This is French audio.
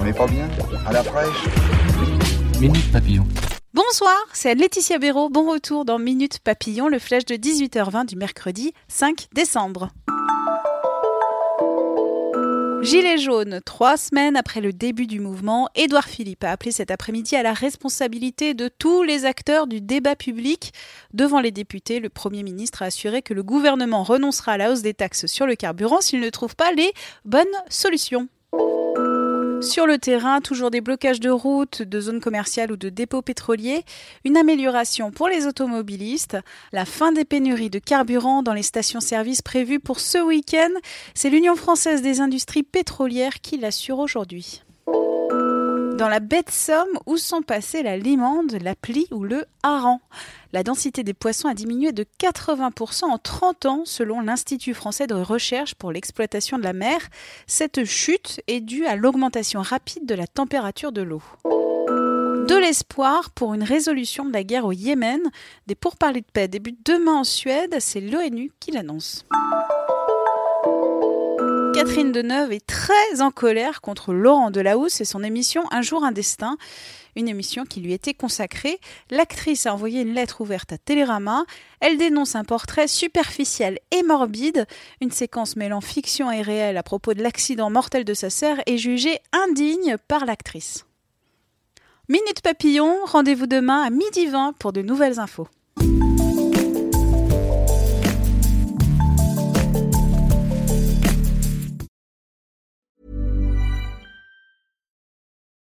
On n'est pas bien À la fraîche Minute Papillon. Bonsoir, c'est Laetitia Béraud. Bon retour dans Minute Papillon, le flash de 18h20 du mercredi 5 décembre. Gilets jaunes, trois semaines après le début du mouvement, Édouard Philippe a appelé cet après-midi à la responsabilité de tous les acteurs du débat public. Devant les députés, le Premier ministre a assuré que le gouvernement renoncera à la hausse des taxes sur le carburant s'il ne trouve pas les bonnes solutions. Sur le terrain, toujours des blocages de routes, de zones commerciales ou de dépôts pétroliers, une amélioration pour les automobilistes, la fin des pénuries de carburant dans les stations-service prévues pour ce week-end, c'est l'Union française des industries pétrolières qui l'assure aujourd'hui dans la baie de Somme où sont passés la limande, la plie ou le hareng. La densité des poissons a diminué de 80% en 30 ans selon l'Institut français de recherche pour l'exploitation de la mer. Cette chute est due à l'augmentation rapide de la température de l'eau. De l'espoir pour une résolution de la guerre au Yémen. Des pourparlers de paix débutent demain en Suède, c'est l'ONU qui l'annonce. Catherine Deneuve est très en colère contre Laurent Delahousse et son émission Un jour un destin, une émission qui lui était consacrée. L'actrice a envoyé une lettre ouverte à Télérama. Elle dénonce un portrait superficiel et morbide. Une séquence mêlant fiction et réel à propos de l'accident mortel de sa sœur est jugée indigne par l'actrice. Minute Papillon, rendez-vous demain à midi 20 pour de nouvelles infos.